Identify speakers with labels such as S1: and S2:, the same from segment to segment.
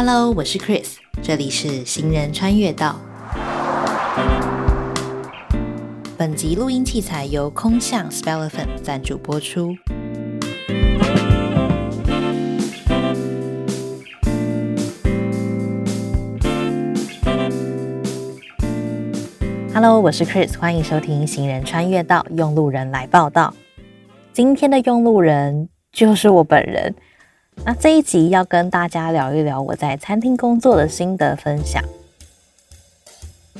S1: Hello，我是 Chris，这里是行人穿越道。本集录音器材由空象 Spelephant 赞助播出。Hello，我是 Chris，欢迎收听行人穿越道，用路人来报道。今天的用路人就是我本人。那这一集要跟大家聊一聊我在餐厅工作的心得分享。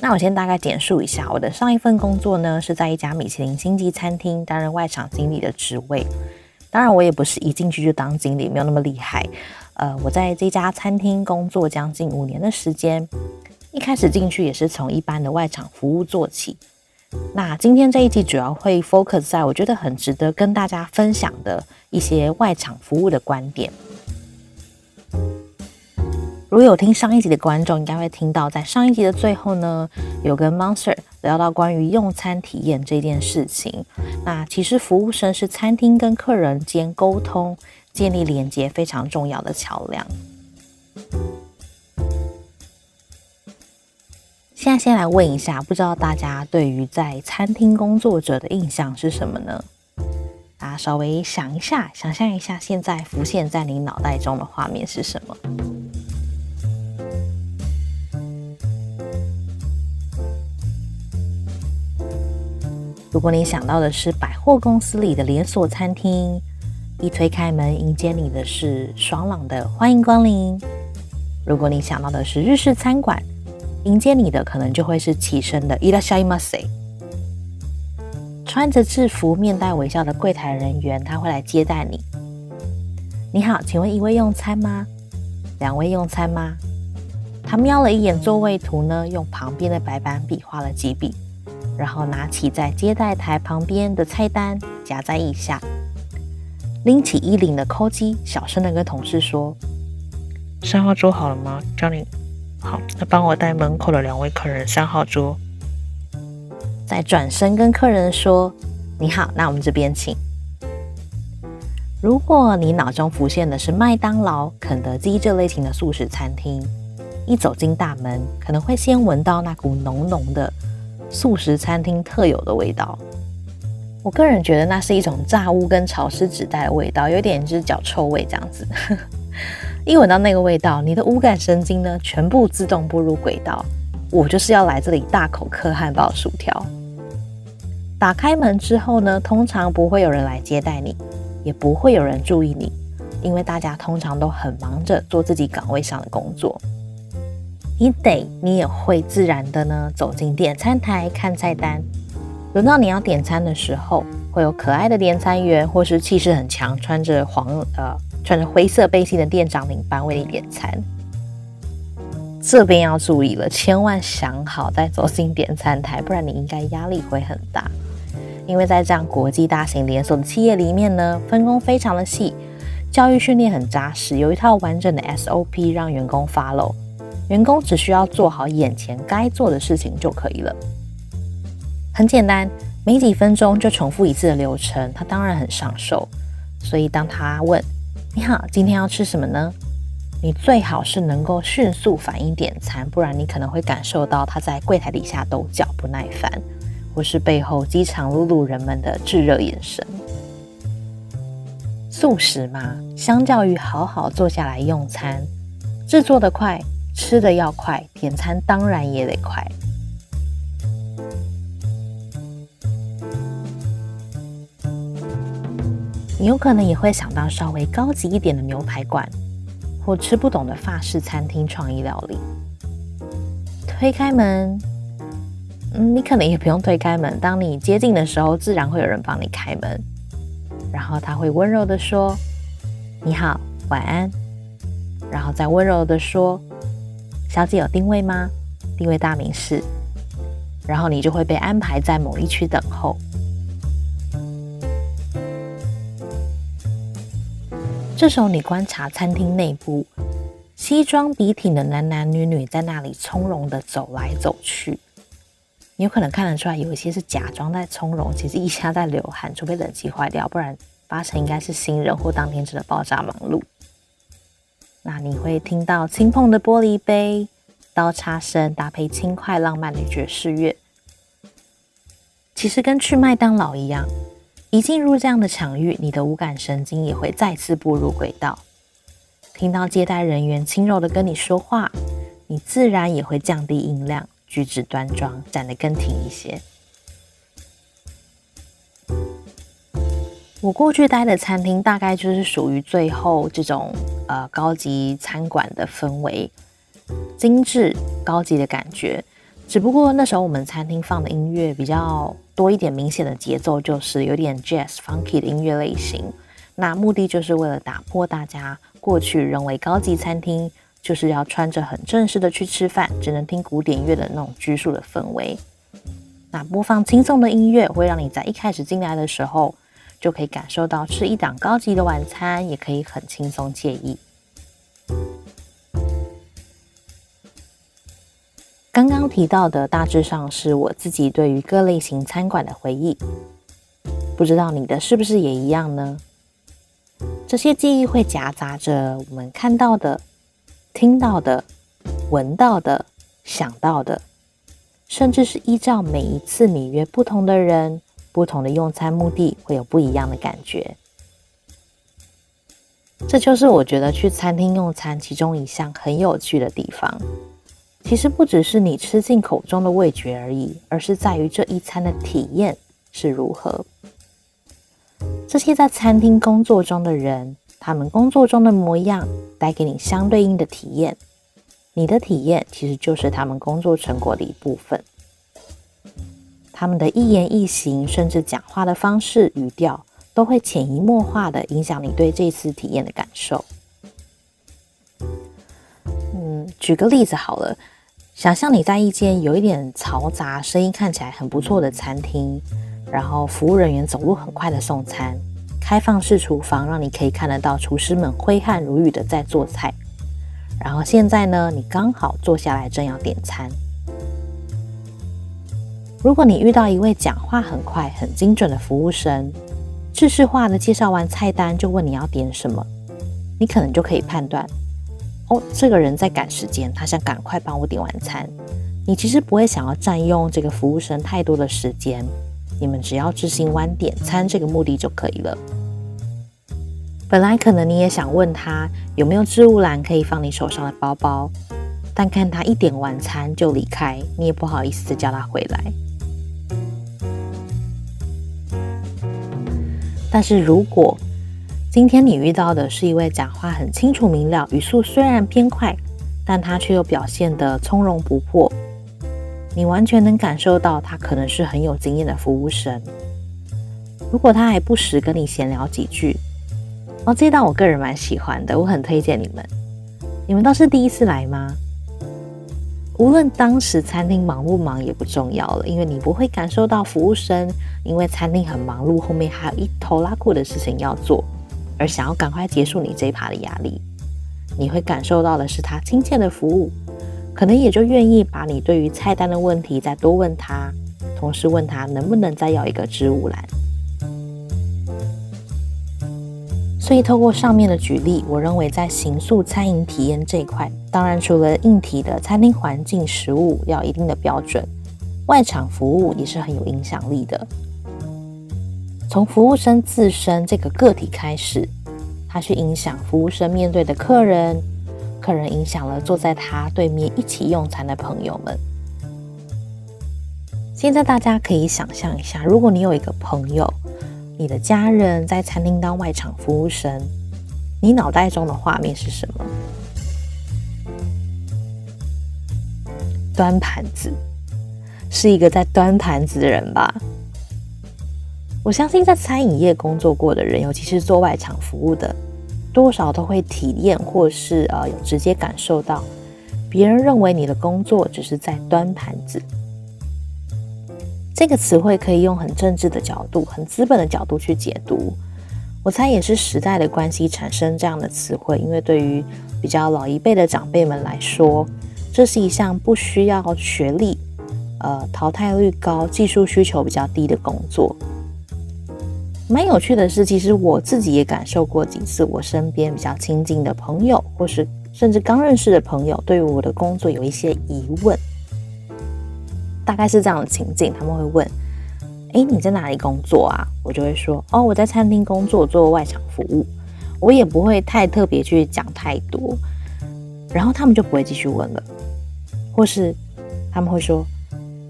S1: 那我先大概简述一下，我的上一份工作呢是在一家米其林星级餐厅担任外场经理的职位。当然，我也不是一进去就当经理，没有那么厉害。呃，我在这家餐厅工作将近五年的时间。一开始进去也是从一般的外场服务做起。那今天这一集主要会 focus 在我觉得很值得跟大家分享的一些外场服务的观点。如果有听上一集的观众，应该会听到在上一集的最后呢，有跟 Monster 聊到关于用餐体验这件事情。那其实服务生是餐厅跟客人间沟通、建立连接非常重要的桥梁。先来问一下，不知道大家对于在餐厅工作者的印象是什么呢？大家稍微想一下，想象一下，现在浮现在你脑袋中的画面是什么？如果你想到的是百货公司里的连锁餐厅，一推开门迎接你的是爽朗的欢迎光临；如果你想到的是日式餐馆，迎接你的可能就会是起身的伊拉夏伊马塞，穿着制服、面带微笑的柜台人员，他会来接待你。你好，请问一位用餐吗？两位用餐吗？他瞄了一眼座位图呢，用旁边的白板笔画了几笔，然后拿起在接待台旁边的菜单夹在腋下，拎起衣领的扣机，小声的跟同事说：“
S2: 三号桌好了吗？叫你。”好，那帮我带门口的两位客人三号桌。
S1: 再转身跟客人说：“你好，那我们这边请。”如果你脑中浮现的是麦当劳、肯德基这类型的素食餐厅，一走进大门，可能会先闻到那股浓浓的素食餐厅特有的味道。我个人觉得那是一种炸物跟潮湿纸袋的味道，有点就是脚臭味这样子。一闻到那个味道，你的五感神经呢，全部自动步入轨道。我就是要来这里大口嗑汉堡、薯条。打开门之后呢，通常不会有人来接待你，也不会有人注意你，因为大家通常都很忙着做自己岗位上的工作。你得，你也会自然的呢，走进点餐台看菜单。轮到你要点餐的时候，会有可爱的点餐员，或是气势很强、穿着黄呃。穿着灰色背心的店长领班为你点餐，这边要注意了，千万想好再走进点餐台，不然你应该压力会很大。因为在这样国际大型连锁的企业里面呢，分工非常的细，教育训练很扎实，有一套完整的 SOP 让员工 follow，员工只需要做好眼前该做的事情就可以了。很简单，没几分钟就重复一次的流程，他当然很上手。所以当他问。你好，今天要吃什么呢？你最好是能够迅速反应点餐，不然你可能会感受到他在柜台底下抖脚不耐烦，或是背后饥肠辘辘人们的炙热眼神。素食嘛，相较于好好坐下来用餐，制作的快，吃的要快，点餐当然也得快。你有可能也会想到稍微高级一点的牛排馆，或吃不懂的法式餐厅创意料理。推开门，嗯，你可能也不用推开门。当你接近的时候，自然会有人帮你开门，然后他会温柔的说：“你好，晚安。”然后再温柔的说：“小姐有定位吗？定位大名是。”然后你就会被安排在某一区等候。这时候，你观察餐厅内部，西装笔挺的男男女女在那里从容的走来走去。你有可能看得出来，有一些是假装在从容，其实一下在流汗，除非冷气坏掉，不然八成应该是新人或当天真的爆炸忙碌。那你会听到轻碰的玻璃杯、刀叉声，搭配轻快浪漫的爵士乐。其实跟去麦当劳一样，一进入这样的场域，你的五感神经也会再次步入轨道。听到接待人员轻柔的跟你说话，你自然也会降低音量，举止端庄，站得更挺一些。我过去待的餐厅大概就是属于最后这种呃高级餐馆的氛围，精致高级的感觉。只不过那时候我们餐厅放的音乐比较多一点，明显的节奏就是有点 jazz funky 的音乐类型。那目的就是为了打破大家过去认为高级餐厅就是要穿着很正式的去吃饭，只能听古典乐的那种拘束的氛围。那播放轻松的音乐，会让你在一开始进来的时候。就可以感受到吃一档高级的晚餐，也可以很轻松惬意。刚刚提到的大致上是我自己对于各类型餐馆的回忆，不知道你的是不是也一样呢？这些记忆会夹杂着我们看到的、听到的、闻到的、想到的，甚至是依照每一次你约不同的人。不同的用餐目的会有不一样的感觉，这就是我觉得去餐厅用餐其中一项很有趣的地方。其实不只是你吃进口中的味觉而已，而是在于这一餐的体验是如何。这些在餐厅工作中的人，他们工作中的模样带给你相对应的体验，你的体验其实就是他们工作成果的一部分。他们的一言一行，甚至讲话的方式、语调，都会潜移默化的影响你对这次体验的感受。嗯，举个例子好了，想象你在一间有一点嘈杂、声音看起来很不错的餐厅，然后服务人员走路很快的送餐，开放式厨房让你可以看得到厨师们挥汗如雨的在做菜，然后现在呢，你刚好坐下来正要点餐。如果你遇到一位讲话很快、很精准的服务生，制式化的介绍完菜单就问你要点什么，你可能就可以判断，哦，这个人在赶时间，他想赶快帮我点晚餐。你其实不会想要占用这个服务生太多的时间，你们只要执行完点餐这个目的就可以了。本来可能你也想问他有没有置物篮可以放你手上的包包，但看他一点晚餐就离开，你也不好意思叫他回来。但是如果今天你遇到的是一位讲话很清楚明了、语速虽然偏快，但他却又表现得从容不迫，你完全能感受到他可能是很有经验的服务生。如果他还不时跟你闲聊几句，哦，这道我个人蛮喜欢的，我很推荐你们。你们都是第一次来吗？无论当时餐厅忙不忙也不重要了，因为你不会感受到服务生因为餐厅很忙碌，后面还有一头拉裤的事情要做，而想要赶快结束你这一趴的压力。你会感受到的是他亲切的服务，可能也就愿意把你对于菜单的问题再多问他，同时问他能不能再要一个植物篮。所以，透过上面的举例，我认为在行宿餐饮体验这一块，当然除了硬体的餐厅环境、食物要一定的标准，外场服务也是很有影响力的。从服务生自身这个个体开始，他去影响服务生面对的客人，客人影响了坐在他对面一起用餐的朋友们。现在大家可以想象一下，如果你有一个朋友。你的家人在餐厅当外场服务生，你脑袋中的画面是什么？端盘子，是一个在端盘子的人吧？我相信在餐饮业工作过的人，尤其是做外场服务的，多少都会体验或是呃有直接感受到，别人认为你的工作只是在端盘子。这个词汇可以用很政治的角度、很资本的角度去解读。我猜也是时代的关系产生这样的词汇，因为对于比较老一辈的长辈们来说，这是一项不需要学历、呃淘汰率高、技术需求比较低的工作。蛮有趣的是，其实我自己也感受过几次，我身边比较亲近的朋友或是甚至刚认识的朋友，对于我的工作有一些疑问，大概是这样的情境，他们会问：“哎，你在哪里工作啊？”我就会说：“哦，我在餐厅工作，做外场服务。”我也不会太特别去讲太多，然后他们就不会继续问了，或是他们会说：“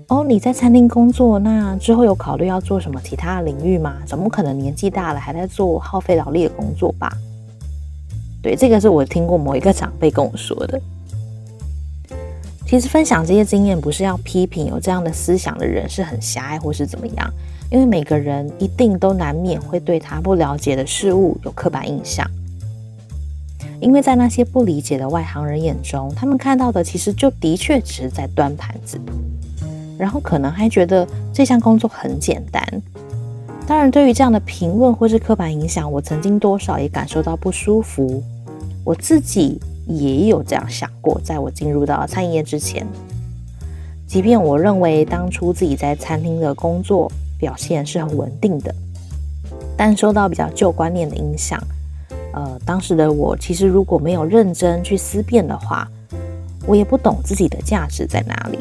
S1: 哦，你在餐厅工作，那之后有考虑要做什么其他的领域吗？怎么可能年纪大了还在做耗费劳力的工作吧？”对，这个是我听过某一个长辈跟我说的。其实分享这些经验，不是要批评有这样的思想的人是很狭隘或是怎么样。因为每个人一定都难免会对他不了解的事物有刻板印象，因为在那些不理解的外行人眼中，他们看到的其实就的确只是在端盘子，然后可能还觉得这项工作很简单。当然，对于这样的评论或是刻板影响，我曾经多少也感受到不舒服。我自己也有这样想过，在我进入到餐饮业之前，即便我认为当初自己在餐厅的工作。表现是很稳定的，但受到比较旧观念的影响，呃，当时的我其实如果没有认真去思辨的话，我也不懂自己的价值在哪里。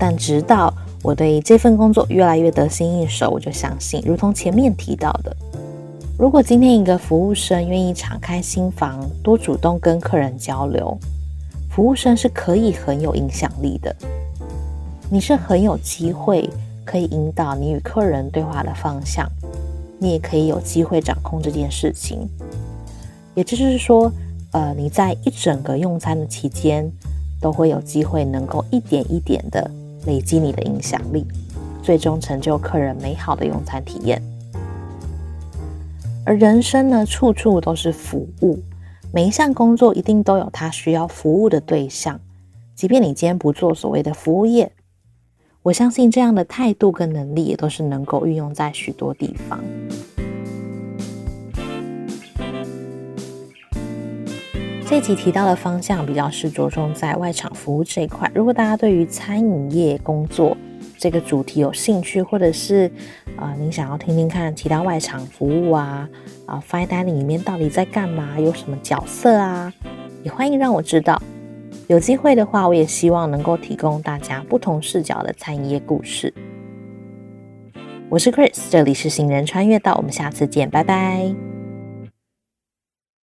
S1: 但直到我对这份工作越来越得心应手，我就相信，如同前面提到的，如果今天一个服务生愿意敞开心房，多主动跟客人交流，服务生是可以很有影响力的。你是很有机会可以引导你与客人对话的方向，你也可以有机会掌控这件事情。也就是说，呃，你在一整个用餐的期间，都会有机会能够一点一点的累积你的影响力，最终成就客人美好的用餐体验。而人生呢，处处都是服务，每一项工作一定都有他需要服务的对象，即便你今天不做所谓的服务业。我相信这样的态度跟能力也都是能够运用在许多地方。这集提到的方向比较是着重在外场服务这一块。如果大家对于餐饮业工作这个主题有兴趣，或者是啊，您想要听听看提到外场服务啊啊，fine dining 里面到底在干嘛，有什么角色啊，也欢迎让我知道。有机会的话，我也希望能够提供大家不同视角的餐饮业故事。我是 Chris，这里是行人穿越道，我们下次见，拜拜。